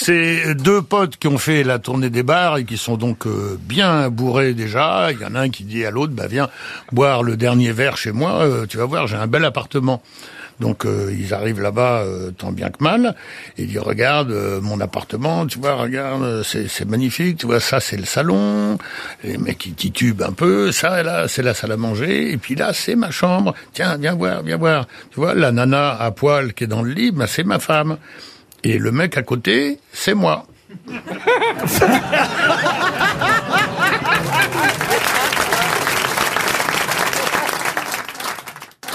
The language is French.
C'est deux potes qui ont fait la tournée des bars et qui sont donc euh, bien bourrés déjà. Il y en a un qui dit à l'autre, bah viens boire le dernier verre chez moi, euh, tu vas voir, j'ai un bel appartement. Donc euh, ils arrivent là-bas tant bien que mal. Et ils disent regarde mon appartement, tu vois, regarde, c'est magnifique, tu vois, ça c'est le salon. Les mecs ils titubent un peu, ça là c'est la salle à manger, et puis là c'est ma chambre. Tiens, viens voir, viens voir. Tu vois, la nana à poil qui est dans le lit, bah, c'est ma femme. Et le mec à côté, c'est moi.